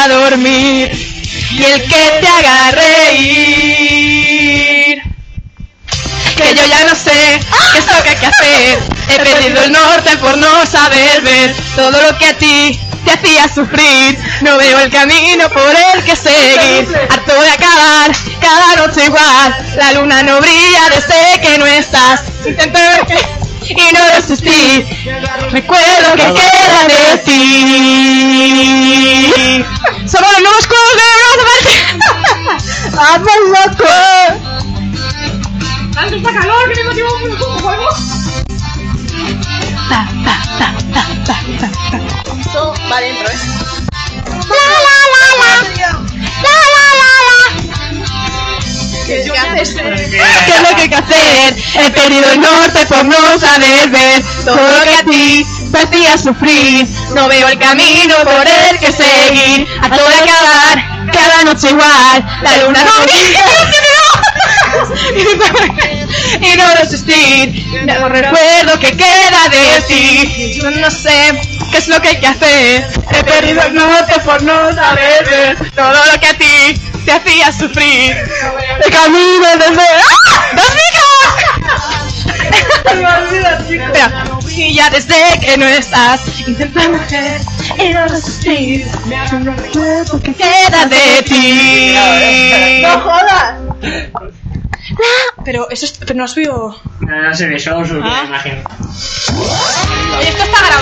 haga dormir y el que te haga reír. Que yo ya no sé qué es lo que hay que hacer. He perdido el norte por no saber ver todo lo que a ti te hacía sufrir. No veo el camino por el que seguir. Harto de acabar cada noche igual. La luna no brilla desde que no estás. Intento y no resistir. Recuerdo que queda Somos los nuevos colegas. Vamos locos. Tanto está calor que un juego. Esto va dentro, ¿eh? ¿Qué es lo que hay que hacer? He perdido el norte por no saber ver todo lo que a ti te hacía sufrir. No veo el camino por el que seguir. A todo acabar, cada noche igual. La luna no y no resistir. No recuerdo que queda de ti. Yo no sé qué es lo que hay que hacer. He perdido el norte por no saber ver todo lo que a ti te hacía sufrir. El camino desde. ¡Ah! Ya desde que no estás intentando ser y no resistir. No recuerdo que queda de ti. ¡No jodas! Pero eso es, pero no has subido. No, no se ve, solo su Ah. imagen. Oye, ¿esto está grabado?